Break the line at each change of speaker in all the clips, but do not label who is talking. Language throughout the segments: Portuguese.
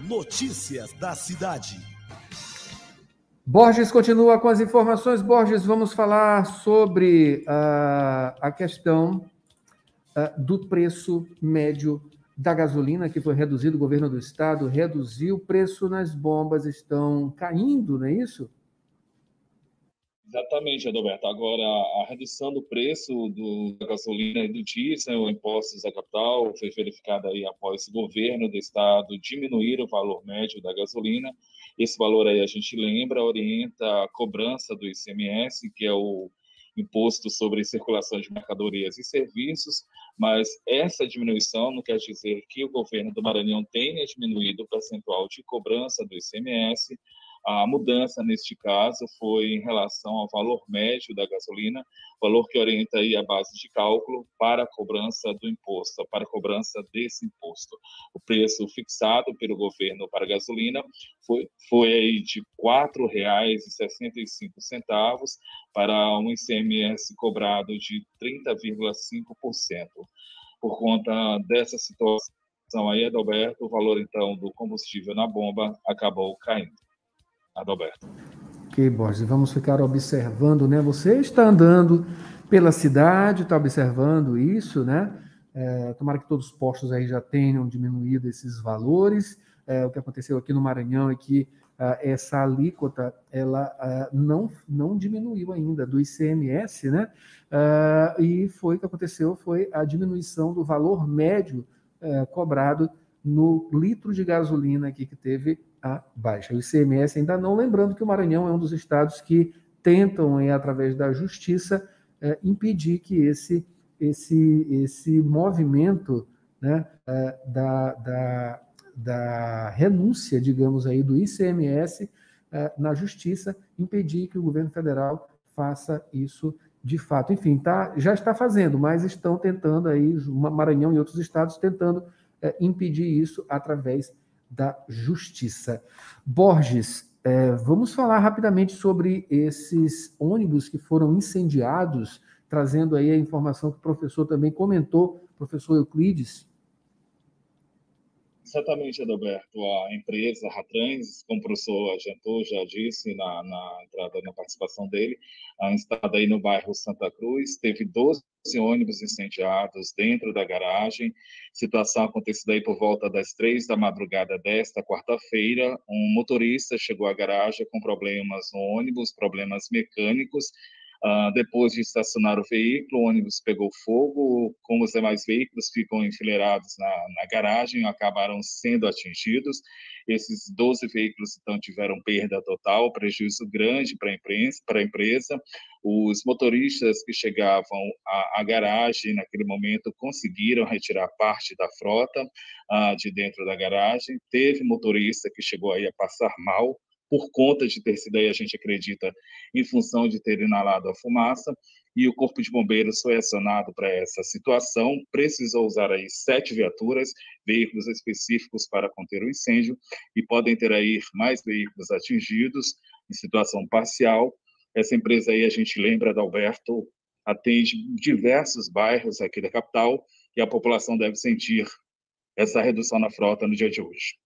Notícias da cidade.
Borges continua com as informações. Borges, vamos falar sobre uh, a questão uh, do preço médio da gasolina, que foi reduzido, o governo do estado reduziu, o preço nas bombas estão caindo, não é isso?
Exatamente, Adalberto. Agora, a redução do preço do, da gasolina e do diesel, impostos da capital, foi verificada aí após o governo do estado diminuir o valor médio da gasolina. Esse valor aí, a gente lembra, orienta a cobrança do ICMS, que é o imposto sobre circulação de mercadorias e serviços, mas essa diminuição não quer dizer que o governo do Maranhão tenha diminuído o percentual de cobrança do ICMS, a mudança, neste caso, foi em relação ao valor médio da gasolina, valor que orienta aí a base de cálculo para a cobrança do imposto, para a cobrança desse imposto. O preço fixado pelo governo para a gasolina foi, foi aí de R$ 4,65 para um ICMS cobrado de 30,5%. Por conta dessa situação aí, Adalberto, o valor então do combustível na bomba acabou caindo. Adalberto.
Ok, Borges, vamos ficar observando, né? Você está andando pela cidade, está observando isso, né? É, tomara que todos os postos aí já tenham diminuído esses valores. É, o que aconteceu aqui no Maranhão é que uh, essa alíquota ela uh, não, não diminuiu ainda do ICMS, né? Uh, e foi o que aconteceu foi a diminuição do valor médio cobrado no litro de gasolina aqui que teve a baixa. O ICMS ainda não, lembrando que o Maranhão é um dos estados que tentam, através da justiça, é, impedir que esse, esse, esse movimento né, é, da, da, da renúncia, digamos aí, do ICMS é, na justiça, impedir que o governo federal faça isso de fato. Enfim, tá, já está fazendo, mas estão tentando aí, Maranhão e outros estados, tentando é, impedir isso através da justiça. Borges, é, vamos falar rapidamente sobre esses ônibus que foram incendiados, trazendo aí a informação que o professor também comentou, professor Euclides.
Exatamente, Adalberto. A empresa Ratrans, como o professor já disse na, na entrada, na participação dele, instalada aí no bairro Santa Cruz, teve 12 ônibus incendiados dentro da garagem. Situação acontecida aí por volta das três da madrugada desta quarta-feira. Um motorista chegou à garagem com problemas no ônibus, problemas mecânicos, Uh, depois de estacionar o veículo, o ônibus pegou fogo, como os demais veículos ficam enfileirados na, na garagem, acabaram sendo atingidos. Esses 12 veículos, então, tiveram perda total, prejuízo grande para a empresa. Os motoristas que chegavam à, à, garagem naquele momento conseguiram retirar parte da frota uh, de dentro da garagem. Teve motorista que chegou aí a passar mal, por conta de ter sido aí, a gente acredita, em função de ter inalado a fumaça, e o Corpo de Bombeiros foi acionado para essa situação, precisou usar aí sete viaturas, veículos específicos para conter o incêndio, e podem ter aí mais veículos atingidos em situação parcial. Essa empresa aí, a gente lembra da Alberto, atende diversos bairros aqui da capital, e a população deve sentir essa redução na frota no dia de hoje.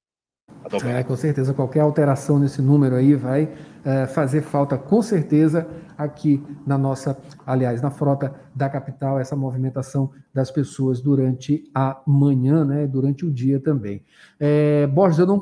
É, com certeza, qualquer alteração nesse número aí vai é, fazer falta, com certeza, aqui na nossa, aliás, na frota da capital, essa movimentação das pessoas durante a manhã, né, durante o dia também. É, Borges, eu não